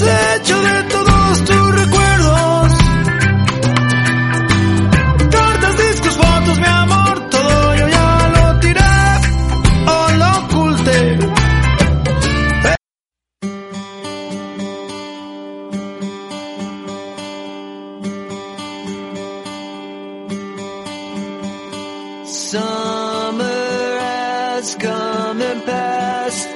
deshecho de todos tus recuerdos. Cartas, discos, fotos, mi amor, todo yo ya lo tiré o lo oculté. Summer has come and passed.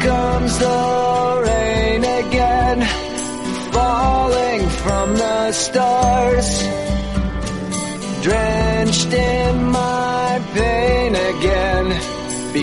comes the rain again, falling from the stars, drenched in my pain again.